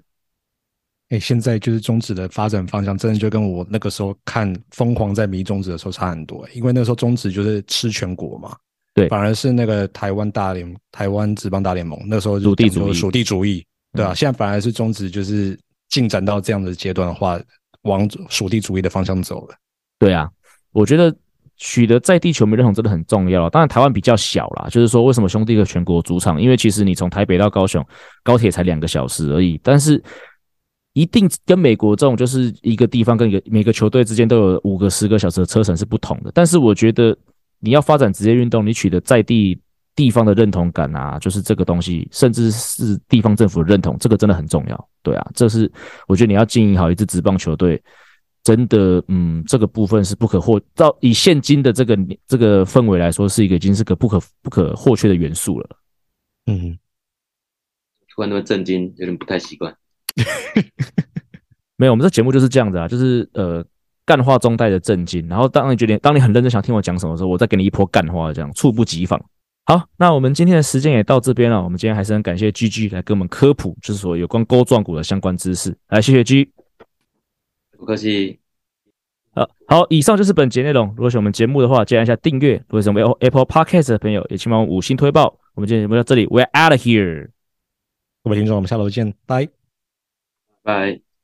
哎，现在就是中指的发展方向，真的就跟我那个时候看疯狂在迷中指的时候差很多。因为那时候中指就是吃全国嘛，对，反而是那个台湾大联台湾职棒大联盟那时候属地主义，属地主义，对啊，现在反而是中指就是。进展到这样的阶段的话，往属地主义的方向走了。对啊，我觉得取得在地球迷认同真的很重要。当然，台湾比较小啦，就是说为什么兄弟的全国主场？因为其实你从台北到高雄，高铁才两个小时而已。但是一定跟美国这种就是一个地方跟一个每个球队之间都有五个、十个小时的车程是不同的。但是我觉得你要发展职业运动，你取得在地。地方的认同感啊，就是这个东西，甚至是地方政府的认同，这个真的很重要。对啊，这是我觉得你要经营好一支职棒球队，真的，嗯，这个部分是不可或到以现今的这个这个氛围来说，是一个已经是个不可不可或缺的元素了。嗯，突然那么震惊，有点不太习惯。*laughs* 没有，我们这节目就是这样子啊，就是呃，干话中带着震惊，然后当你觉得当你很认真想听我讲什么的时候，我再给你一波干话，这样猝不及防。好，那我们今天的时间也到这边了。我们今天还是很感谢 GG 来给我们科普，就是说有关钩状骨的相关知识。来，谢谢 G，不客气。好，好，以上就是本节内容。如果喜欢我们节目的话，记得按下订阅。如果是我们 Apple Podcast 的朋友，也请帮我们五星推爆。我们今天节目到这里，We're out of here。各位听众，我们下楼见，拜拜。